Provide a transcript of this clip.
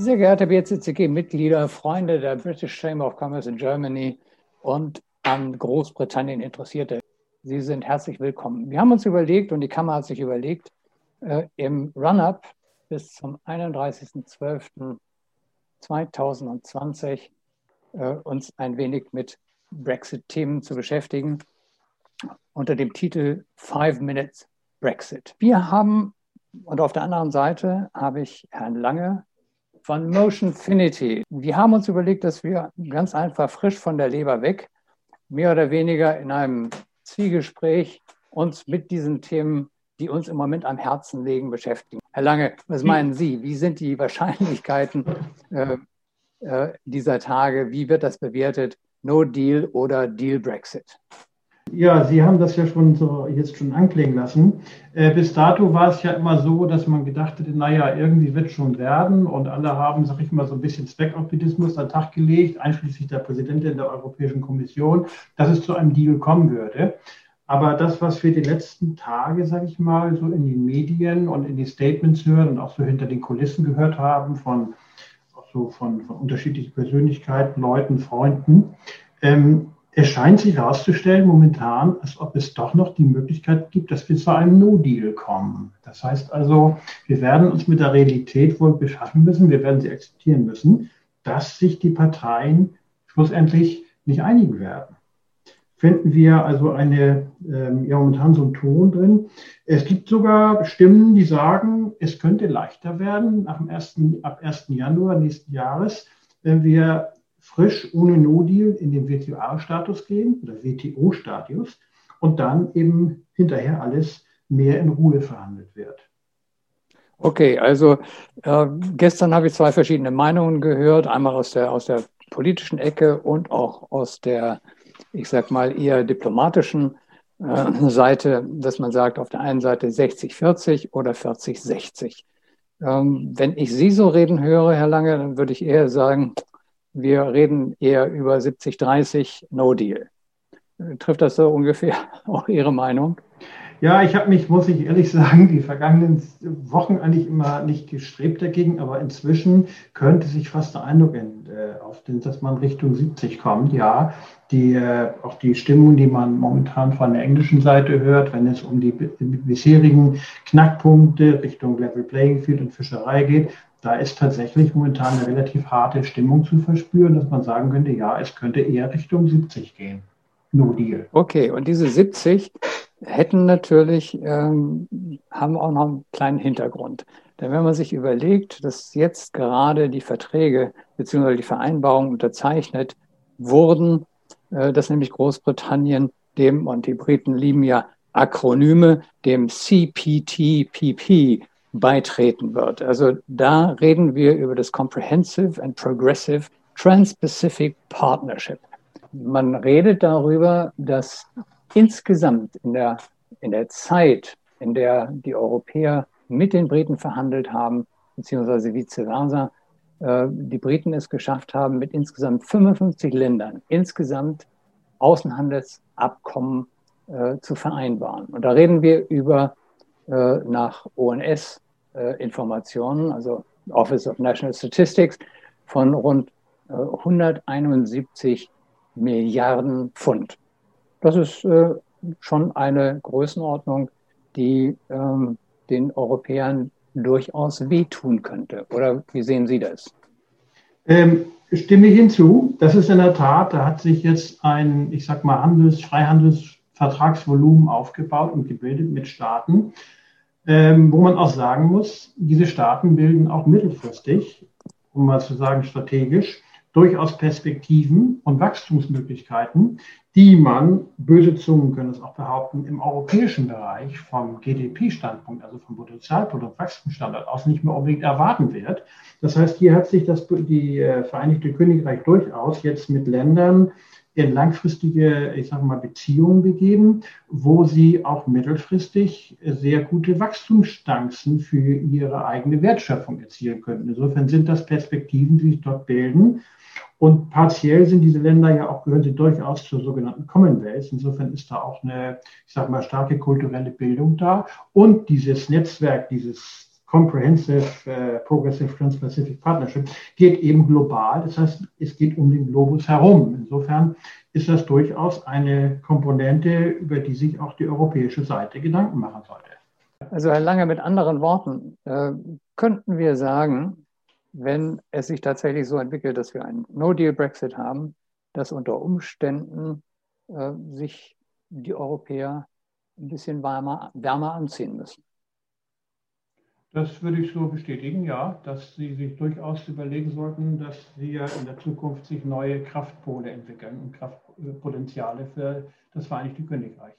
Sehr geehrte BCCG-Mitglieder, Freunde der British Chamber of Commerce in Germany und an Großbritannien Interessierte, Sie sind herzlich willkommen. Wir haben uns überlegt und die Kammer hat sich überlegt, äh, im Run-up bis zum 31.12.2020 äh, uns ein wenig mit Brexit-Themen zu beschäftigen unter dem Titel Five Minutes Brexit. Wir haben, und auf der anderen Seite habe ich Herrn Lange von Motionfinity. Wir haben uns überlegt, dass wir ganz einfach frisch von der Leber weg, mehr oder weniger in einem Zwiegespräch uns mit diesen Themen, die uns im Moment am Herzen liegen, beschäftigen. Herr Lange, was meinen Sie? Wie sind die Wahrscheinlichkeiten äh, äh, dieser Tage? Wie wird das bewertet? No Deal oder Deal Brexit? Ja, Sie haben das ja schon so jetzt schon anklingen lassen. Äh, bis dato war es ja immer so, dass man gedacht hätte, naja, irgendwie wird schon werden und alle haben, sag ich mal, so ein bisschen Zweckoptimismus an den Tag gelegt, einschließlich der Präsidentin der Europäischen Kommission, dass es zu einem Deal kommen würde. Aber das, was wir die letzten Tage, sage ich mal, so in den Medien und in die Statements hören und auch so hinter den Kulissen gehört haben von, so von, von unterschiedlichen Persönlichkeiten, Leuten, Freunden, ähm, es scheint sich herauszustellen momentan, als ob es doch noch die Möglichkeit gibt, dass wir zu einem No-Deal kommen. Das heißt also, wir werden uns mit der Realität wohl beschaffen müssen, wir werden sie akzeptieren müssen, dass sich die Parteien schlussendlich nicht einigen werden. Finden wir also eine, ähm, ja, momentan so einen Ton drin. Es gibt sogar Stimmen, die sagen, es könnte leichter werden ab dem 1. ab 1. Januar nächsten Jahres, wenn wir frisch ohne No-Deal in den WTO-Status gehen oder WTO-Status und dann eben hinterher alles mehr in Ruhe verhandelt wird. Okay, also äh, gestern habe ich zwei verschiedene Meinungen gehört, einmal aus der, aus der politischen Ecke und auch aus der, ich sag mal, eher diplomatischen äh, Seite, dass man sagt, auf der einen Seite 60-40 oder 40-60. Ähm, wenn ich Sie so reden höre, Herr Lange, dann würde ich eher sagen, wir reden eher über 70-30 No Deal. Trifft das so ungefähr auch Ihre Meinung? Ja, ich habe mich, muss ich ehrlich sagen, die vergangenen Wochen eigentlich immer nicht gestrebt dagegen, aber inzwischen könnte sich fast der Eindruck äh, aufstellen, dass man Richtung 70 kommt. Ja, die, äh, auch die Stimmung, die man momentan von der englischen Seite hört, wenn es um die bisherigen Knackpunkte Richtung Level Playing Field und Fischerei geht, da ist tatsächlich momentan eine relativ harte Stimmung zu verspüren, dass man sagen könnte, ja, es könnte eher Richtung 70 gehen. No deal. Okay, und diese 70 hätten natürlich, ähm, haben auch noch einen kleinen Hintergrund. Denn wenn man sich überlegt, dass jetzt gerade die Verträge bzw. die Vereinbarungen unterzeichnet wurden, äh, dass nämlich Großbritannien dem, und die Briten lieben ja Akronyme, dem CPTPP beitreten wird. Also da reden wir über das Comprehensive and Progressive Trans-Pacific Partnership. Man redet darüber, dass insgesamt in der, in der Zeit, in der die Europäer mit den Briten verhandelt haben, beziehungsweise vice versa, äh, die Briten es geschafft haben, mit insgesamt 55 Ländern insgesamt Außenhandelsabkommen äh, zu vereinbaren. Und da reden wir über nach ONS-Informationen, also Office of National Statistics, von rund 171 Milliarden Pfund. Das ist äh, schon eine Größenordnung, die ähm, den Europäern durchaus wehtun könnte. Oder wie sehen Sie das? Ähm, stimme ich hinzu. Das ist in der Tat, da hat sich jetzt ein, ich sag mal, Handels-, Freihandelsvertragsvolumen aufgebaut und gebildet mit Staaten, ähm, wo man auch sagen muss, diese Staaten bilden auch mittelfristig, um mal zu sagen strategisch, durchaus Perspektiven und Wachstumsmöglichkeiten, die man, böse Zungen können es auch behaupten, im europäischen Bereich vom GDP-Standpunkt, also vom Potenzialprodukt, Wachstumsstandard aus nicht mehr unbedingt erwarten wird. Das heißt, hier hat sich das die äh, Vereinigte Königreich durchaus jetzt mit Ländern in langfristige, ich sage mal, Beziehungen begeben, wo sie auch mittelfristig sehr gute Wachstumschancen für ihre eigene Wertschöpfung erzielen könnten. Insofern sind das Perspektiven, die sich dort bilden, und partiell sind diese Länder ja auch, gehören sie durchaus zur sogenannten Commonwealth. Insofern ist da auch eine, ich sage mal, starke kulturelle Bildung da. Und dieses Netzwerk, dieses Comprehensive uh, Progressive Trans-Pacific Partnership, geht eben global. Das heißt, es geht um den Globus herum. Insofern ist das durchaus eine Komponente, über die sich auch die europäische Seite Gedanken machen sollte. Also Herr Lange, mit anderen Worten, äh, könnten wir sagen, wenn es sich tatsächlich so entwickelt, dass wir einen No-Deal-Brexit haben, dass unter Umständen äh, sich die Europäer ein bisschen wärmer, wärmer anziehen müssen. Das würde ich so bestätigen, ja, dass Sie sich durchaus überlegen sollten, dass wir in der Zukunft sich neue Kraftpole entwickeln und Kraftpotenziale für das Vereinigte Königreich.